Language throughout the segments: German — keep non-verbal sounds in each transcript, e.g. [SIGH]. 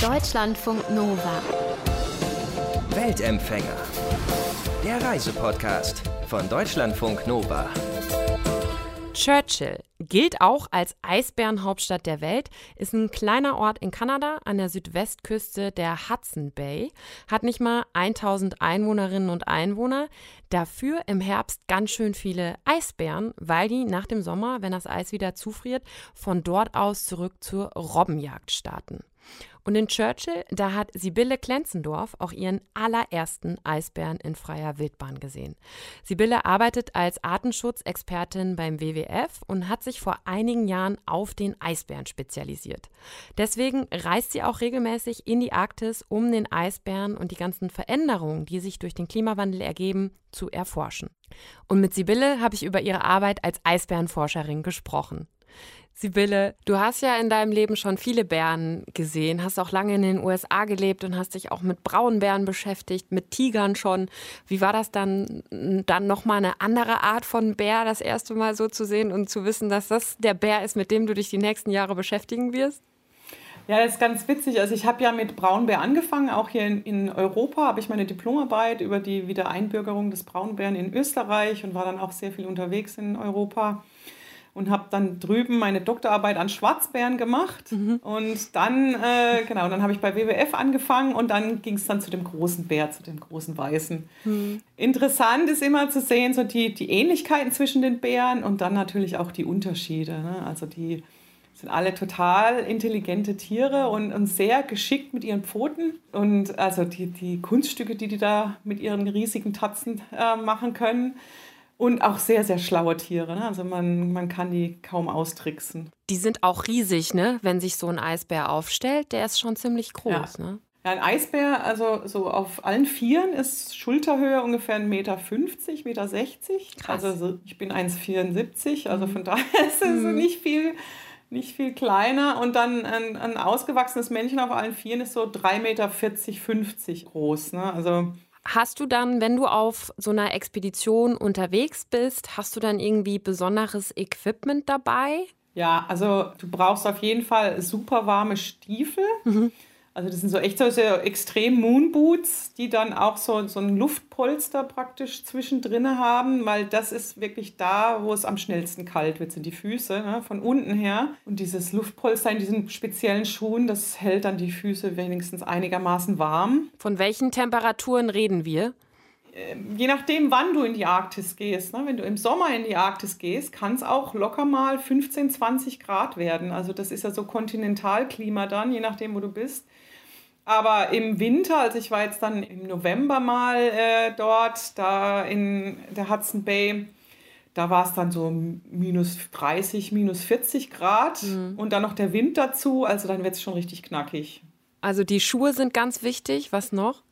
Deutschlandfunk Nova. Weltempfänger. Der Reisepodcast von Deutschlandfunk Nova. Churchill gilt auch als Eisbärenhauptstadt der Welt, ist ein kleiner Ort in Kanada an der Südwestküste der Hudson Bay, hat nicht mal 1000 Einwohnerinnen und Einwohner, dafür im Herbst ganz schön viele Eisbären, weil die nach dem Sommer, wenn das Eis wieder zufriert, von dort aus zurück zur Robbenjagd starten. Und in Churchill, da hat Sibylle Klenzendorf auch ihren allerersten Eisbären in freier Wildbahn gesehen. Sibylle arbeitet als Artenschutzexpertin beim WWF und hat sich vor einigen Jahren auf den Eisbären spezialisiert. Deswegen reist sie auch regelmäßig in die Arktis, um den Eisbären und die ganzen Veränderungen, die sich durch den Klimawandel ergeben, zu erforschen. Und mit Sibylle habe ich über ihre Arbeit als Eisbärenforscherin gesprochen. Sibylle, du hast ja in deinem Leben schon viele Bären gesehen, hast auch lange in den USA gelebt und hast dich auch mit Braunbären beschäftigt, mit Tigern schon. Wie war das dann, dann nochmal eine andere Art von Bär, das erste Mal so zu sehen und zu wissen, dass das der Bär ist, mit dem du dich die nächsten Jahre beschäftigen wirst? Ja, das ist ganz witzig. Also ich habe ja mit Braunbär angefangen. Auch hier in, in Europa habe ich meine Diplomarbeit über die Wiedereinbürgerung des Braunbären in Österreich und war dann auch sehr viel unterwegs in Europa und habe dann drüben meine Doktorarbeit an Schwarzbären gemacht. Mhm. Und dann, äh, genau, dann habe ich bei WWF angefangen und dann ging es dann zu dem großen Bär, zu dem großen Weißen. Mhm. Interessant ist immer zu sehen, so die, die Ähnlichkeiten zwischen den Bären und dann natürlich auch die Unterschiede. Ne? Also die sind alle total intelligente Tiere und, und sehr geschickt mit ihren Pfoten. Und also die, die Kunststücke, die die da mit ihren riesigen Tatzen äh, machen können. Und auch sehr, sehr schlaue Tiere. Ne? Also man, man kann die kaum austricksen. Die sind auch riesig, ne? Wenn sich so ein Eisbär aufstellt, der ist schon ziemlich groß, ja. ne? Ja, ein Eisbär, also so auf allen Vieren ist Schulterhöhe ungefähr 1,50 Meter, 1,60 Meter. Krass. Also ich bin 1,74, also mhm. von daher [LAUGHS] ist es mhm. nicht viel nicht viel kleiner. Und dann ein, ein ausgewachsenes Männchen auf allen Vieren ist so 3,40 Meter, 50 groß. Ne? Also Hast du dann, wenn du auf so einer Expedition unterwegs bist, hast du dann irgendwie besonderes Equipment dabei? Ja, also du brauchst auf jeden Fall super warme Stiefel. Mhm. Also das sind so echt so sehr extrem Moonboots, die dann auch so, so ein Luftpolster praktisch zwischendrin haben, weil das ist wirklich da, wo es am schnellsten kalt wird, sind die Füße ne, von unten her. Und dieses Luftpolster in diesen speziellen Schuhen, das hält dann die Füße wenigstens einigermaßen warm. Von welchen Temperaturen reden wir? Ähm, je nachdem, wann du in die Arktis gehst. Ne? Wenn du im Sommer in die Arktis gehst, kann es auch locker mal 15, 20 Grad werden. Also das ist ja so Kontinentalklima dann, je nachdem, wo du bist. Aber im Winter, also ich war jetzt dann im November mal äh, dort, da in der Hudson Bay, da war es dann so minus 30, minus 40 Grad mhm. und dann noch der Wind dazu, also dann wird es schon richtig knackig. Also die Schuhe sind ganz wichtig, was noch?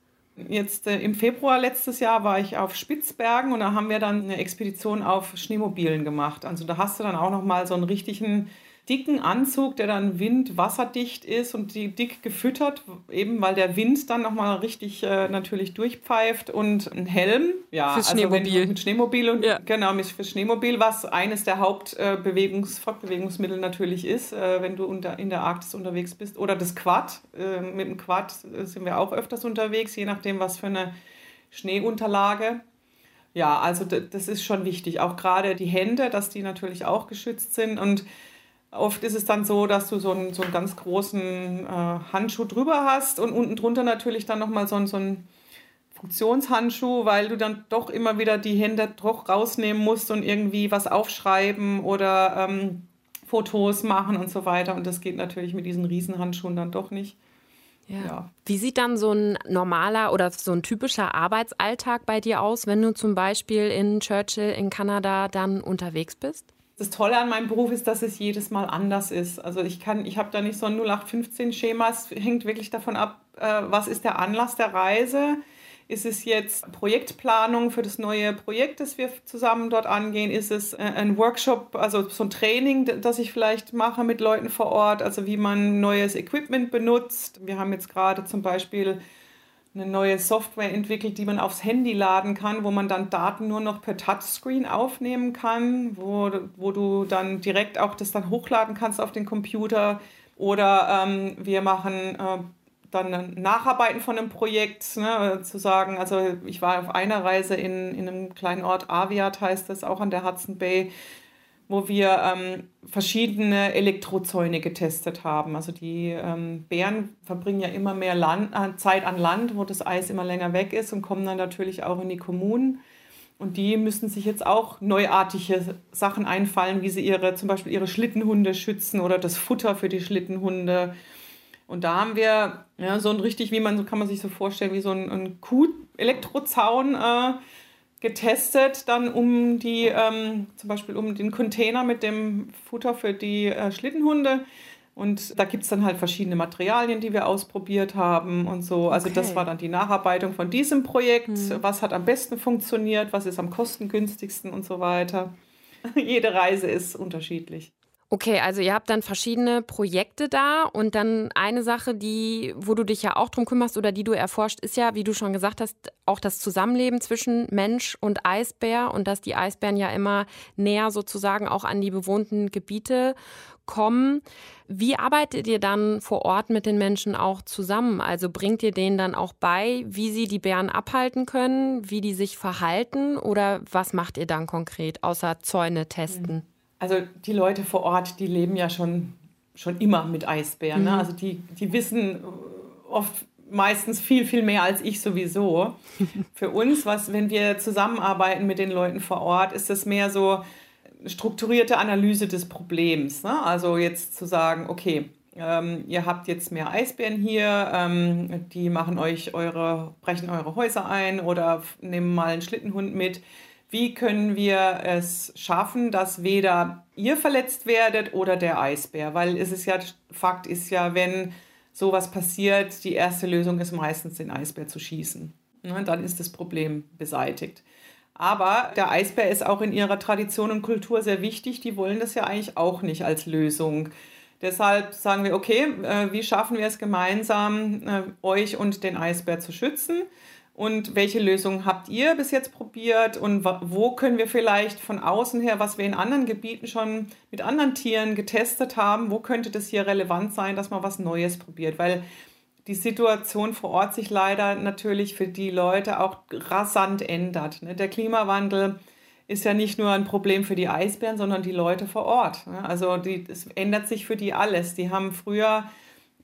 Jetzt äh, im Februar letztes Jahr war ich auf Spitzbergen und da haben wir dann eine Expedition auf Schneemobilen gemacht. Also da hast du dann auch noch mal so einen richtigen dicken Anzug, der dann windwasserdicht ist und die dick gefüttert, eben weil der Wind dann nochmal richtig äh, natürlich durchpfeift und ein Helm. Ja, fürs also Schneemobil. mit Schneemobil und ja. genau, mit fürs Schneemobil, was eines der Hauptbewegungs, äh, Fortbewegungsmittel natürlich ist, äh, wenn du unter, in der Arktis unterwegs bist. Oder das Quad. Äh, mit dem Quad äh, sind wir auch öfters unterwegs, je nachdem, was für eine Schneeunterlage. Ja, also das ist schon wichtig. Auch gerade die Hände, dass die natürlich auch geschützt sind und Oft ist es dann so, dass du so einen, so einen ganz großen äh, Handschuh drüber hast und unten drunter natürlich dann nochmal so, ein, so einen Funktionshandschuh, weil du dann doch immer wieder die Hände doch rausnehmen musst und irgendwie was aufschreiben oder ähm, Fotos machen und so weiter. Und das geht natürlich mit diesen Riesenhandschuhen dann doch nicht. Ja. ja. Wie sieht dann so ein normaler oder so ein typischer Arbeitsalltag bei dir aus, wenn du zum Beispiel in Churchill in Kanada dann unterwegs bist? Das Tolle an meinem Beruf ist, dass es jedes Mal anders ist. Also ich kann, ich habe da nicht so ein 0815-Schema. Es hängt wirklich davon ab, äh, was ist der Anlass der Reise. Ist es jetzt Projektplanung für das neue Projekt, das wir zusammen dort angehen? Ist es äh, ein Workshop, also so ein Training, das ich vielleicht mache mit Leuten vor Ort, also wie man neues Equipment benutzt? Wir haben jetzt gerade zum Beispiel eine neue Software entwickelt, die man aufs Handy laden kann, wo man dann Daten nur noch per Touchscreen aufnehmen kann, wo, wo du dann direkt auch das dann hochladen kannst auf den Computer. Oder ähm, wir machen äh, dann Nacharbeiten von einem Projekt, ne, zu sagen, also ich war auf einer Reise in, in einem kleinen Ort, Aviat heißt das, auch an der Hudson Bay, wo wir ähm, verschiedene Elektrozäune getestet haben. Also die ähm, Bären verbringen ja immer mehr Land, äh, Zeit an Land, wo das Eis immer länger weg ist und kommen dann natürlich auch in die Kommunen. Und die müssen sich jetzt auch neuartige Sachen einfallen, wie sie ihre, zum Beispiel ihre Schlittenhunde schützen oder das Futter für die Schlittenhunde. Und da haben wir ja, so ein richtig, wie man, so kann man sich so vorstellen, wie so ein, ein Kuh-Elektrozaun äh, getestet, dann um die, ähm, zum Beispiel um den Container mit dem Futter für die äh, Schlittenhunde. Und da gibt es dann halt verschiedene Materialien, die wir ausprobiert haben und so. Also okay. das war dann die Nacharbeitung von diesem Projekt. Mhm. Was hat am besten funktioniert, was ist am kostengünstigsten und so weiter. [LAUGHS] Jede Reise ist unterschiedlich. Okay, also ihr habt dann verschiedene Projekte da und dann eine Sache, die, wo du dich ja auch drum kümmerst oder die du erforscht, ist ja, wie du schon gesagt hast, auch das Zusammenleben zwischen Mensch und Eisbär und dass die Eisbären ja immer näher sozusagen auch an die bewohnten Gebiete kommen. Wie arbeitet ihr dann vor Ort mit den Menschen auch zusammen? Also bringt ihr denen dann auch bei, wie sie die Bären abhalten können, wie die sich verhalten oder was macht ihr dann konkret, außer Zäune testen? Mhm. Also die Leute vor Ort, die leben ja schon, schon immer mit Eisbären. Ne? Mhm. Also die, die wissen oft meistens viel, viel mehr als ich sowieso. [LAUGHS] Für uns, was, wenn wir zusammenarbeiten mit den Leuten vor Ort, ist das mehr so strukturierte Analyse des Problems. Ne? Also jetzt zu sagen, okay, ähm, ihr habt jetzt mehr Eisbären hier, ähm, die machen euch eure, brechen eure Häuser ein oder nehmen mal einen Schlittenhund mit wie können wir es schaffen, dass weder ihr verletzt werdet oder der Eisbär? Weil es ist ja, Fakt ist ja, wenn sowas passiert, die erste Lösung ist meistens, den Eisbär zu schießen. Und dann ist das Problem beseitigt. Aber der Eisbär ist auch in ihrer Tradition und Kultur sehr wichtig. Die wollen das ja eigentlich auch nicht als Lösung. Deshalb sagen wir, okay, äh, wie schaffen wir es gemeinsam, äh, euch und den Eisbär zu schützen? Und welche Lösungen habt ihr bis jetzt probiert? Und wo können wir vielleicht von außen her, was wir in anderen Gebieten schon mit anderen Tieren getestet haben, wo könnte das hier relevant sein, dass man was Neues probiert? Weil die Situation vor Ort sich leider natürlich für die Leute auch rasant ändert. Ne? Der Klimawandel ist ja nicht nur ein Problem für die Eisbären, sondern die Leute vor Ort. Ne? Also es ändert sich für die alles. Die haben früher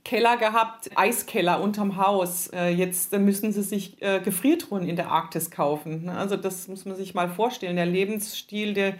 Keller gehabt, Eiskeller unterm Haus. Äh, jetzt müssen sie sich äh, Gefriertruhen in der Arktis kaufen. Ne? Also das muss man sich mal vorstellen. Der Lebensstil, der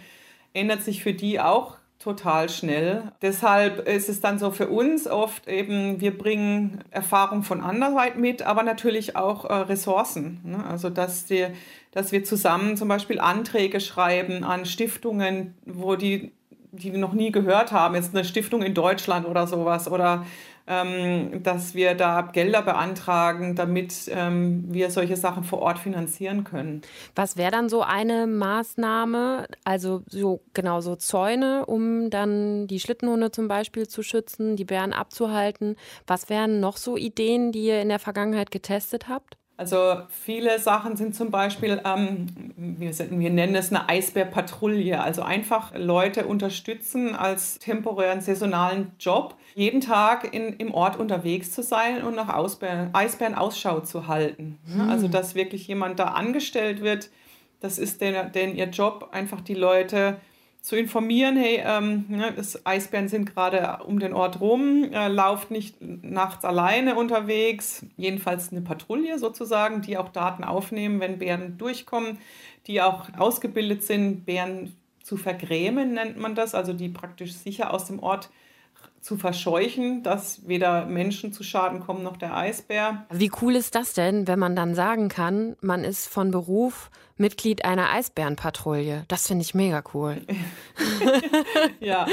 ändert sich für die auch total schnell. Deshalb ist es dann so für uns oft eben, wir bringen Erfahrung von anderweit mit, aber natürlich auch äh, Ressourcen. Ne? Also dass, die, dass wir zusammen zum Beispiel Anträge schreiben an Stiftungen, wo die die noch nie gehört haben, jetzt eine Stiftung in Deutschland oder sowas oder ähm, dass wir da Gelder beantragen, damit ähm, wir solche Sachen vor Ort finanzieren können. Was wäre dann so eine Maßnahme, also so genau so Zäune, um dann die Schlittenhunde zum Beispiel zu schützen, die Bären abzuhalten? Was wären noch so Ideen, die ihr in der Vergangenheit getestet habt? Also viele Sachen sind zum Beispiel, ähm, wir, wir, nennen es eine Eisbärpatrouille, also einfach Leute unterstützen als temporären saisonalen Job, jeden Tag in, im Ort unterwegs zu sein und nach Ausbären, Eisbären Ausschau zu halten. Mhm. Also dass wirklich jemand da angestellt wird, das ist denn, denn ihr Job, einfach die Leute zu informieren, hey, ähm, ne, Eisbären sind gerade um den Ort rum, äh, lauft nicht nachts alleine unterwegs, jedenfalls eine Patrouille sozusagen, die auch Daten aufnehmen, wenn Bären durchkommen, die auch ausgebildet sind, Bären zu vergrämen, nennt man das, also die praktisch sicher aus dem Ort zu verscheuchen, dass weder Menschen zu Schaden kommen noch der Eisbär. Wie cool ist das denn, wenn man dann sagen kann, man ist von Beruf Mitglied einer Eisbärenpatrouille? Das finde ich mega cool. [LAUGHS] ja.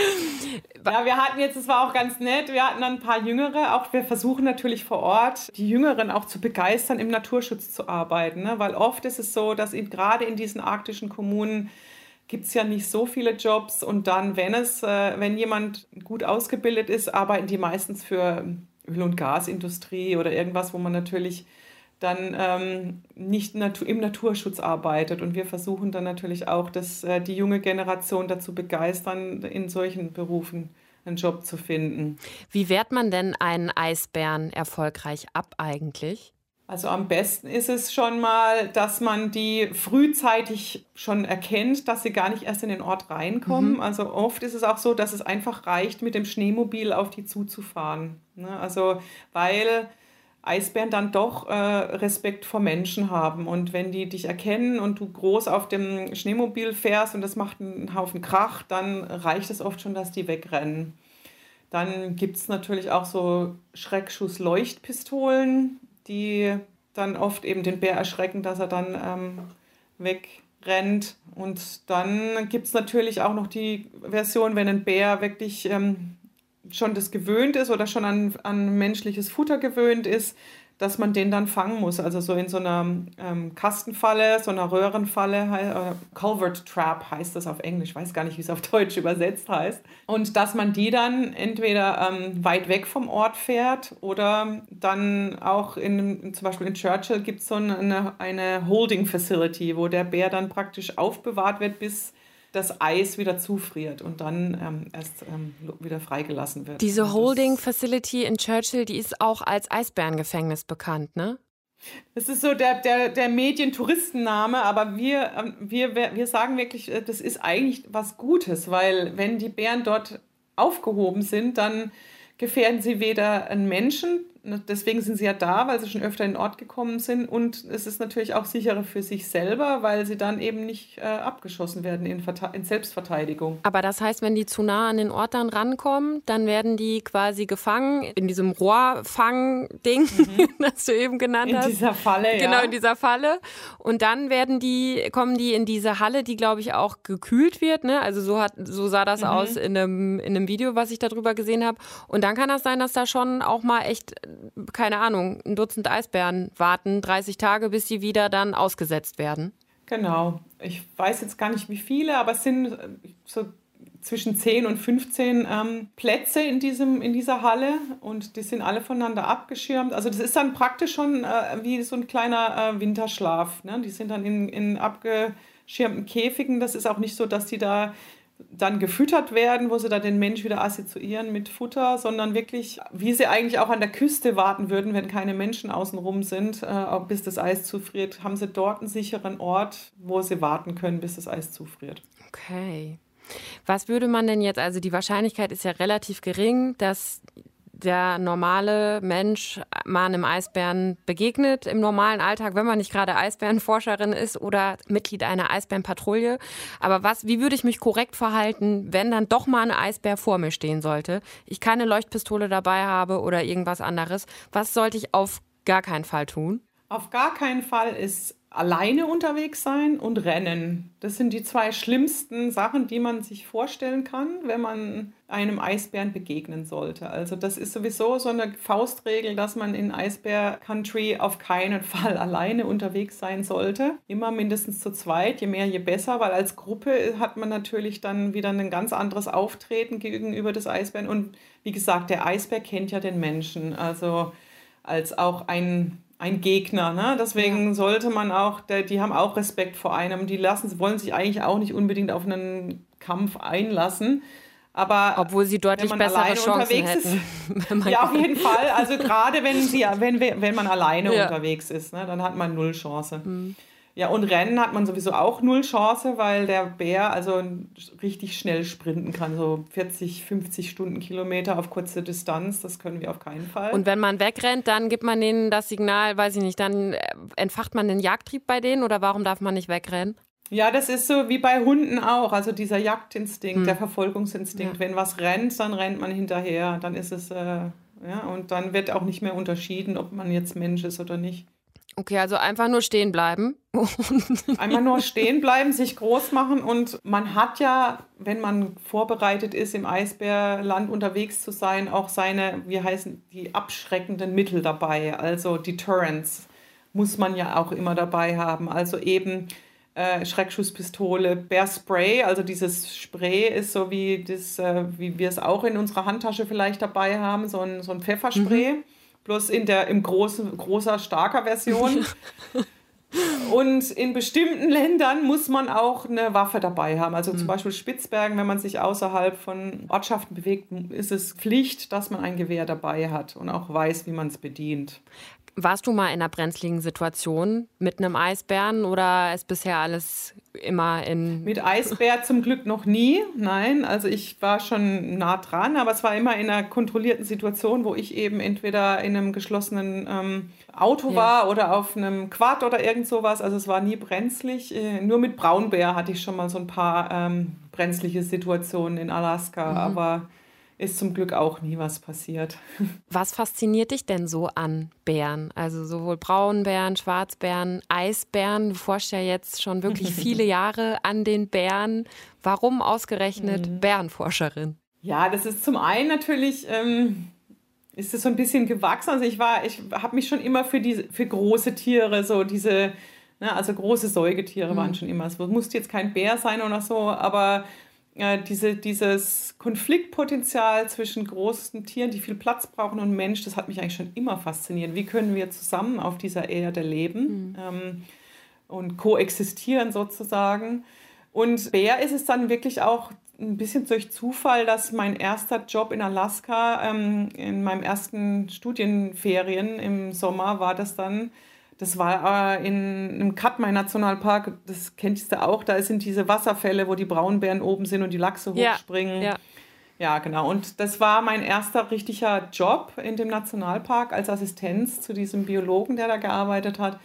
ja, wir hatten jetzt, es war auch ganz nett, wir hatten dann ein paar Jüngere, auch wir versuchen natürlich vor Ort, die Jüngeren auch zu begeistern, im Naturschutz zu arbeiten, ne? weil oft ist es so, dass gerade in diesen arktischen Kommunen gibt es ja nicht so viele Jobs und dann, wenn es, äh, wenn jemand gut ausgebildet ist, arbeiten die meistens für Öl- und Gasindustrie oder irgendwas, wo man natürlich dann ähm, nicht natu im Naturschutz arbeitet. Und wir versuchen dann natürlich auch, dass äh, die junge Generation dazu begeistern, in solchen Berufen einen Job zu finden. Wie wehrt man denn einen Eisbären erfolgreich ab eigentlich? Also am besten ist es schon mal, dass man die frühzeitig schon erkennt, dass sie gar nicht erst in den Ort reinkommen. Mhm. Also oft ist es auch so, dass es einfach reicht, mit dem Schneemobil auf die zuzufahren. Ne? Also weil Eisbären dann doch äh, Respekt vor Menschen haben. Und wenn die dich erkennen und du groß auf dem Schneemobil fährst und das macht einen Haufen Krach, dann reicht es oft schon, dass die wegrennen. Dann gibt es natürlich auch so Schreckschuss-Leuchtpistolen, die dann oft eben den Bär erschrecken, dass er dann ähm, wegrennt. Und dann gibt es natürlich auch noch die Version, wenn ein Bär wirklich ähm, schon das gewöhnt ist oder schon an, an menschliches Futter gewöhnt ist, dass man den dann fangen muss. Also so in so einer ähm, Kastenfalle, so einer Röhrenfalle, äh, Culvert Trap heißt das auf Englisch, weiß gar nicht, wie es auf Deutsch übersetzt heißt. Und dass man die dann entweder ähm, weit weg vom Ort fährt oder dann auch in, zum Beispiel in Churchill gibt es so eine, eine Holding Facility, wo der Bär dann praktisch aufbewahrt wird, bis das Eis wieder zufriert und dann ähm, erst ähm, wieder freigelassen wird. Diese Holding Facility in Churchill, die ist auch als Eisbärengefängnis bekannt, ne? Das ist so der, der, der Medientouristenname, aber wir, ähm, wir, wir sagen wirklich, äh, das ist eigentlich was Gutes, weil wenn die Bären dort aufgehoben sind, dann gefährden sie weder einen Menschen, deswegen sind sie ja da, weil sie schon öfter in den Ort gekommen sind. Und es ist natürlich auch sicherer für sich selber, weil sie dann eben nicht äh, abgeschossen werden in, in, Selbstverteidigung. Aber das heißt, wenn die zu nah an den Ort dann rankommen, dann werden die quasi gefangen in diesem Rohrfang-Ding, mhm. [LAUGHS] das du eben genannt in hast. In dieser Falle, genau, ja. Genau, in dieser Falle. Und dann werden die, kommen die in diese Halle, die, glaube ich, auch gekühlt wird. Ne? Also so, hat, so sah das mhm. aus in einem, in einem Video, was ich darüber gesehen habe. Und dann kann das sein, dass da schon auch mal echt keine Ahnung, ein Dutzend Eisbären warten, 30 Tage, bis sie wieder dann ausgesetzt werden. Genau. Ich weiß jetzt gar nicht, wie viele, aber es sind äh, so zwischen 10 und 15 ähm, Plätze in, diesem, in dieser Halle und die sind alle voneinander abgeschirmt. Also das ist dann praktisch schon äh, wie so ein kleiner äh, Winterschlaf. Ne? Die sind dann in, in abgeschirmten Käfigen. Das ist auch nicht so, dass die da dann gefüttert werden, wo sie dann den Mensch wieder assoziieren mit Futter, sondern wirklich, wie sie eigentlich auch an der Küste warten würden, wenn keine Menschen außenrum sind, äh, bis das Eis zufriert, haben sie dort einen sicheren Ort, wo sie warten können, bis das Eis zufriert. Okay. Was würde man denn jetzt, also die Wahrscheinlichkeit ist ja relativ gering, dass der normale Mensch mal einem Eisbären begegnet im normalen Alltag, wenn man nicht gerade Eisbärenforscherin ist oder Mitglied einer Eisbärenpatrouille. Aber was, wie würde ich mich korrekt verhalten, wenn dann doch mal ein Eisbär vor mir stehen sollte, ich keine Leuchtpistole dabei habe oder irgendwas anderes? Was sollte ich auf gar keinen Fall tun? Auf gar keinen Fall ist alleine unterwegs sein und rennen. Das sind die zwei schlimmsten Sachen, die man sich vorstellen kann, wenn man einem Eisbären begegnen sollte. Also das ist sowieso so eine Faustregel, dass man in Eisbär Country auf keinen [LAUGHS] Fall alleine unterwegs sein sollte. Immer mindestens zu zweit, je mehr, je besser, weil als Gruppe hat man natürlich dann wieder ein ganz anderes Auftreten gegenüber des Eisbären. Und wie gesagt, der Eisbär kennt ja den Menschen. Also als auch ein ein Gegner. Ne? Deswegen ja. sollte man auch, die haben auch Respekt vor einem. Die lassen, wollen sich eigentlich auch nicht unbedingt auf einen Kampf einlassen. Aber obwohl sie deutlich bessere Chancen hätten. [LAUGHS] Ist, ja, [LAUGHS] auf jeden Fall. Also gerade wenn sie, wenn, wenn man alleine ja. unterwegs ist, ne, dann hat man null Chance. Mhm. Ja, und Rennen hat man sowieso auch null Chance, weil der Bär also richtig schnell sprinten kann, so 40, 50 Stundenkilometer auf kurze Distanz. Das können wir auf keinen Fall. Und wenn man wegrennt, dann gibt man denen das Signal, weiß ich nicht, dann äh, entfacht man den Jagdtrieb bei denen oder warum darf man nicht wegrennen? Ja, das ist so wie bei Hunden auch. Also dieser Jagdinstinkt, hm. der Verfolgungsinstinkt. Ja. Wenn was rennt, dann rennt man hinterher. Dann ist es, äh, ja, und dann wird auch nicht mehr unterschieden, ob man jetzt Mensch ist oder nicht. Okay, also einfach nur stehen bleiben. [LAUGHS] Einmal nur stehen bleiben, sich groß machen und man hat ja, wenn man vorbereitet ist, im Eisbärland unterwegs zu sein, auch seine, wie heißen die, abschreckenden Mittel dabei. Also Deterrence muss man ja auch immer dabei haben. Also eben äh, Schreckschusspistole, Bärspray, also dieses Spray ist so wie, das, äh, wie wir es auch in unserer Handtasche vielleicht dabei haben, so ein, so ein Pfefferspray. Mhm bloß in der im großen, großer, starker Version. [LAUGHS] Und in bestimmten Ländern muss man auch eine Waffe dabei haben. Also zum Beispiel Spitzbergen, wenn man sich außerhalb von Ortschaften bewegt, ist es Pflicht, dass man ein Gewehr dabei hat und auch weiß, wie man es bedient. Warst du mal in einer brenzligen Situation mit einem Eisbären oder ist bisher alles immer in. Mit Eisbär zum Glück noch nie, nein. Also ich war schon nah dran, aber es war immer in einer kontrollierten Situation, wo ich eben entweder in einem geschlossenen ähm, Auto ja. war oder auf einem Quad oder irgend sowas. Also es war nie brenzlig. Äh, nur mit Braunbär hatte ich schon mal so ein paar ähm, brenzliche Situationen in Alaska, mhm. aber ist zum Glück auch nie was passiert. [LAUGHS] Was fasziniert dich denn so an Bären? Also sowohl Braunbären, Schwarzbären, Eisbären. Du forschst ja jetzt schon wirklich [LAUGHS] viele Jahre an den Bären. Warum ausgerechnet mhm. Bärenforscherin? Ja, das ist zum einen natürlich. Ähm, ist es so ein bisschen gewachsen. Also ich war, ich habe mich schon immer für diese, für große Tiere, so diese, ne, also große Säugetiere mhm. waren schon immer. Es musste jetzt kein Bär sein oder so, aber äh, diese, dieses Konfliktpotenzial zwischen großen Tieren, die viel Platz brauchen und Mensch, das hat mich eigentlich schon immer fasziniert. Wie können wir zusammen auf dieser Erde leben mhm. ähm, und koexistieren sozusagen? Und Bär ist es dann wirklich auch ein bisschen durch Zufall, dass mein erster Job in Alaska, ähm, in meinem ersten Studienferien im Sommer, war das dann das war äh, in einem Katmai Nationalpark, das kennst du auch, da sind diese Wasserfälle, wo die Braunbären oben sind und die Lachse hochspringen. Ja, ja. ja, genau. Und das war mein erster richtiger Job in dem Nationalpark als Assistenz zu diesem Biologen, der da gearbeitet hat.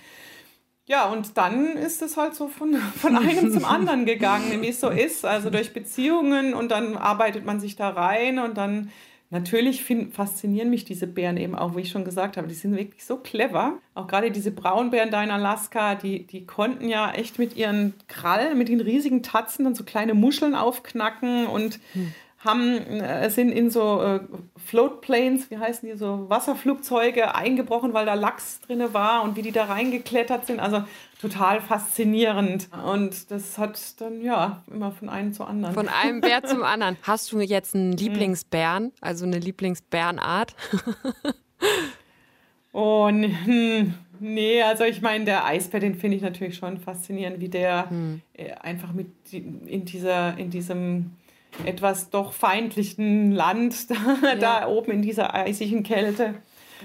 Ja, und dann ist es halt so von, von einem zum anderen gegangen, wie es so ist. Also durch Beziehungen und dann arbeitet man sich da rein und dann Natürlich find, faszinieren mich diese Bären eben auch, wie ich schon gesagt habe. Die sind wirklich so clever. Auch gerade diese Braunbären da in Alaska, die, die konnten ja echt mit ihren Krallen, mit den riesigen Tatzen dann so kleine Muscheln aufknacken und hm haben, äh, sind in so äh, Floatplanes, wie heißen die, so Wasserflugzeuge eingebrochen, weil da Lachs drin war und wie die da reingeklettert sind. Also total faszinierend. Und das hat dann, ja, immer von einem zu anderen. Von einem Bär zum anderen. [LAUGHS] Hast du jetzt einen hm. Lieblingsbären, also eine Lieblingsbärenart? [LAUGHS] oh, hm, nee, also ich meine, der Eisbär, den finde ich natürlich schon faszinierend, wie der hm. Äh, einfach mit in dieser, in diesem etwas doch feindlichen Land [LAUGHS] da, ja. da oben in dieser eisigen Kälte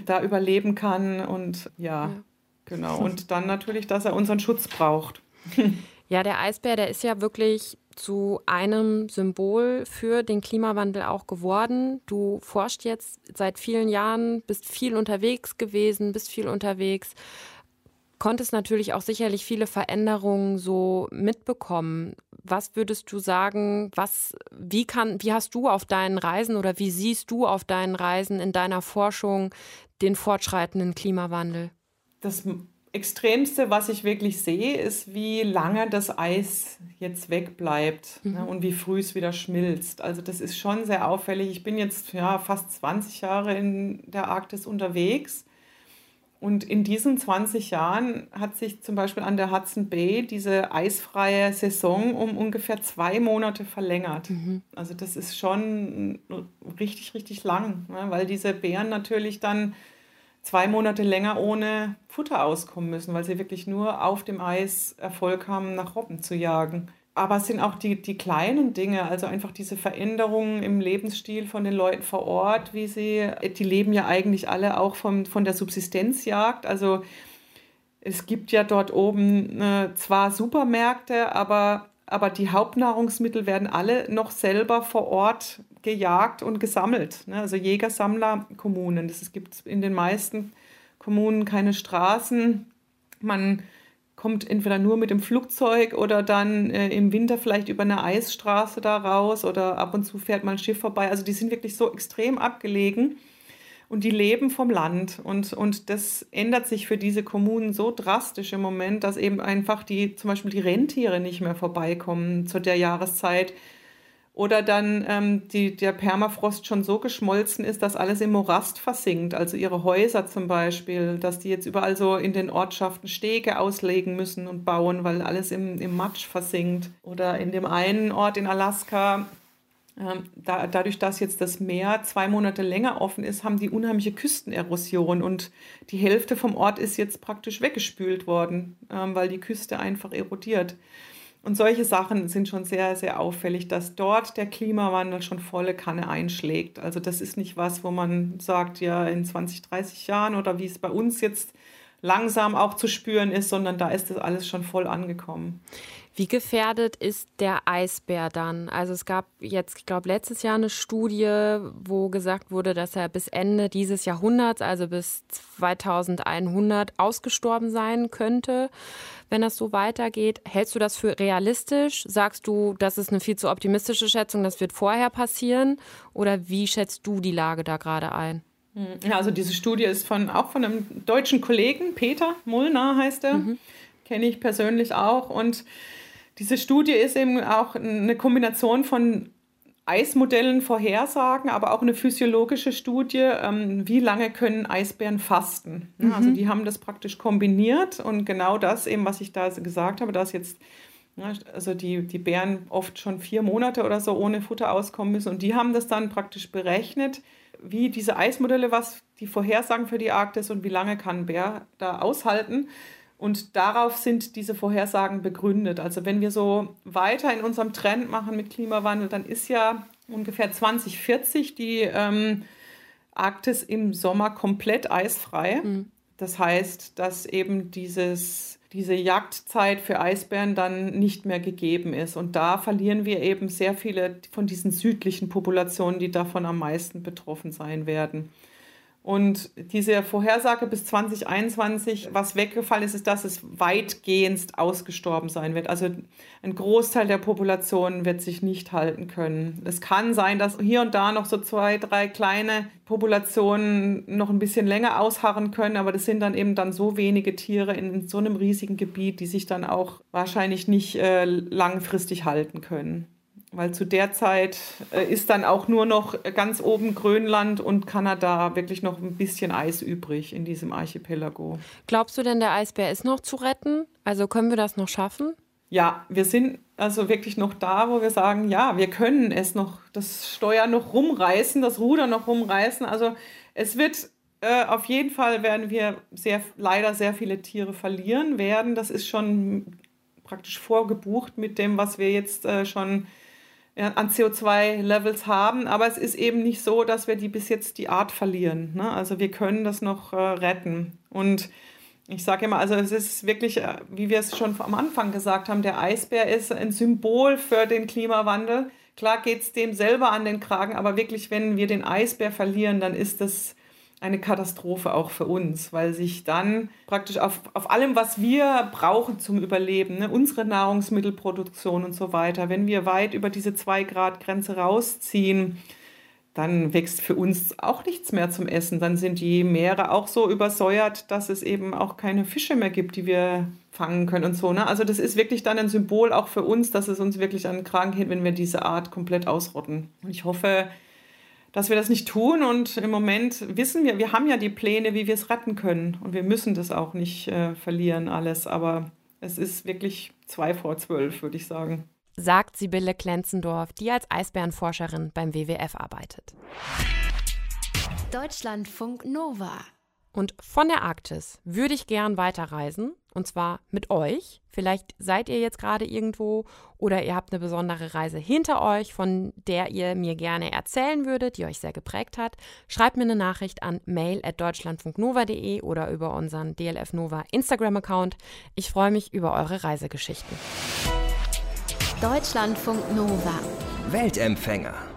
da überleben kann und ja, ja, genau. Und dann natürlich, dass er unseren Schutz braucht. [LAUGHS] Ja, der Eisbär, der ist ja wirklich zu einem Symbol für den Klimawandel auch geworden. Du forschst jetzt seit vielen Jahren, bist viel unterwegs gewesen, bist viel unterwegs, konntest natürlich auch sicherlich viele Veränderungen so mitbekommen. Was würdest du sagen, was, wie kann, wie hast du auf deinen Reisen oder wie siehst du auf deinen Reisen in deiner Forschung den fortschreitenden Klimawandel? Das Extremste, was ich wirklich sehe, ist, wie lange das Eis jetzt wegbleibt ne, mhm. ne, und wie früh es wieder schmilzt. Also das ist schon sehr auffällig. Ich bin jetzt ja, fast 20 Jahre in der Arktis unterwegs und in diesen 20 Jahren hat sich zum Beispiel an der Hudson Bay diese eisfreie Saison um ungefähr zwei Monate verlängert. Mhm. Also das ist schon richtig, richtig lang, ne? weil diese Bären natürlich dann zwei Monate länger ohne Futter auskommen müssen, weil sie wirklich nur auf dem Eis Erfolg haben, nach Robben zu jagen aber es sind auch die, die kleinen Dinge, also einfach diese Veränderungen im Lebensstil von den Leuten vor Ort, wie sie, die leben ja eigentlich alle auch vom, von der Subsistenzjagd. Also es gibt ja dort oben äh, zwar Supermärkte, aber, aber die Hauptnahrungsmittel werden alle noch selber vor Ort gejagt und gesammelt. Ne? Also Jäger-Sammler-Kommunen. Es gibt in den meisten Kommunen keine Straßen. Man kommt entweder nur mit dem Flugzeug oder dann äh, im Winter vielleicht über eine Eisstraße da raus oder ab und zu fährt mal ein Schiff vorbei. Also die sind wirklich so extrem abgelegen und die leben vom Land. Und, und das ändert sich für diese Kommunen so drastisch im Moment, dass eben einfach die, zum Beispiel die Rentiere nicht mehr vorbeikommen zu der Jahreszeit oder dann ähm, die, der Permafrost schon so geschmolzen ist, dass alles im Morast versinkt. Also ihre Häuser zum Beispiel, dass die jetzt überall so in den Ortschaften Stege auslegen müssen und bauen, weil alles im, im Matsch versinkt. Oder in dem einen Ort in Alaska Ähm, da, dadurch, dass jetzt das Meer zwei Monate länger offen ist, haben die unheimliche Küstenerosion und die Hälfte vom Ort ist jetzt praktisch weggespült worden, ähm, weil die Küste einfach erodiert. Und solche Sachen sind schon sehr, sehr auffällig, dass dort der Klimawandel schon volle Kanne einschlägt. Also das ist nicht was, wo man sagt, ja, in 20, 30 Jahren oder wie es bei uns jetzt langsam auch zu spüren ist, sondern da ist das alles schon voll angekommen. Wie gefährdet ist der Eisbär dann? Also es gab jetzt, ich glaube, letztes Jahr eine Studie, wo gesagt wurde, dass er bis Ende dieses Jahrhunderts, also bis 2100, ausgestorben sein könnte, wenn das so weitergeht. Hältst du das für realistisch? Sagst du, das ist eine viel zu optimistische Schätzung, das wird vorher passieren? Oder wie schätzt du die Lage da gerade ein? Hm, ja, also diese Studie ist von, auch von einem deutschen Kollegen, Peter Mullner heißt er, mhm. kenne ich persönlich auch. Und diese Studie ist eben auch eine Kombination von Eismodellen vorhersagen, aber auch eine physiologische Studie, ähm, wie lange können Eisbären fasten. Mhm. Also die haben das praktisch kombiniert und genau das eben, was ich da gesagt habe, dass jetzt also die, die Bären oft schon vier Monate oder so ohne Futter auskommen müssen und die haben das dann praktisch berechnet, wie diese Eismodelle, was die vorhersagen für die Arktis und wie lange kann ein Bär da aushalten. Und darauf sind diese Vorhersagen begründet. Also wenn wir so weiter in unserem Trend machen mit Klimawandel, dann ist ja ungefähr 2040 die ähm, Arktis im Sommer komplett eisfrei. Mhm. Das heißt, dass eben dieses, diese Jagdzeit für Eisbären dann nicht mehr gegeben ist. Und da verlieren wir eben sehr viele von diesen südlichen Populationen, die davon am meisten betroffen sein werden. Und diese Vorhersage bis 2021, was weggefallen ist, ist, dass es weitgehend ausgestorben sein wird. Also ein Großteil der Population wird sich nicht halten können. Es kann sein, dass hier und da noch so zwei, drei kleine Populationen noch ein bisschen länger ausharren können, aber das sind dann eben dann so wenige Tiere in so einem riesigen Gebiet, die sich dann auch wahrscheinlich nicht äh, langfristig halten können weil zu der Zeit äh, ist dann auch nur noch ganz oben Grönland und Kanada wirklich noch ein bisschen Eis übrig in diesem Archipelago. Glaubst du denn, der Eisbär ist noch zu retten? Also können wir das noch schaffen? Ja, wir sind also wirklich noch da, wo wir sagen, ja, wir können es noch, das Steuer noch rumreißen, das Ruder noch rumreißen. Also es wird äh, auf jeden Fall werden wir sehr, leider sehr viele Tiere verlieren werden. Das ist schon praktisch vorgebucht mit dem, was wir jetzt äh, schon an CO2-Levels haben, aber es ist eben nicht so, dass wir die bis jetzt die Art verlieren. Ne? Also wir können das noch äh, retten. Und ich sage immer, also es ist wirklich, äh, wie wir es schon am Anfang gesagt haben, der Eisbär ist ein Symbol für den Klimawandel. Klar geht es dem selber an den Kragen, aber wirklich, wenn wir den Eisbär verlieren, dann ist das eine Katastrophe auch für uns, weil sich dann praktisch auf, auf allem, was wir brauchen zum Überleben, ne, unsere Nahrungsmittelproduktion und so weiter, wenn wir weit über diese 2-Grad-Grenze rausziehen, dann wächst für uns auch nichts mehr zum Essen. Dann sind die Meere auch so übersäuert, dass es eben auch keine Fische mehr gibt, die wir fangen können und so. Ne? Also das ist wirklich dann ein Symbol auch für uns, dass es uns wirklich an den Kragen geht, wenn wir diese Art komplett ausrotten. Und ich hoffe, dass wir das nicht tun. Und im Moment wissen wir, wir haben ja die Pläne, wie wir es retten können. Und wir müssen das auch nicht äh, verlieren, alles. Aber es ist wirklich zwei vor zwölf, würde ich sagen. Sagt Sibylle Klenzendorf, die als Eisbärenforscherin beim WWF arbeitet. Deutschlandfunk Nova. Und von der Arktis würde ich gern weiterreisen und zwar mit euch. Vielleicht seid ihr jetzt gerade irgendwo oder ihr habt eine besondere Reise hinter euch, von der ihr mir gerne erzählen würdet, die euch sehr geprägt hat. Schreibt mir eine Nachricht an mail.deutschlandfunknova.de oder über unseren DLF Nova Instagram-Account. Ich freue mich über eure Reisegeschichten. Deutschlandfunk Nova. Weltempfänger.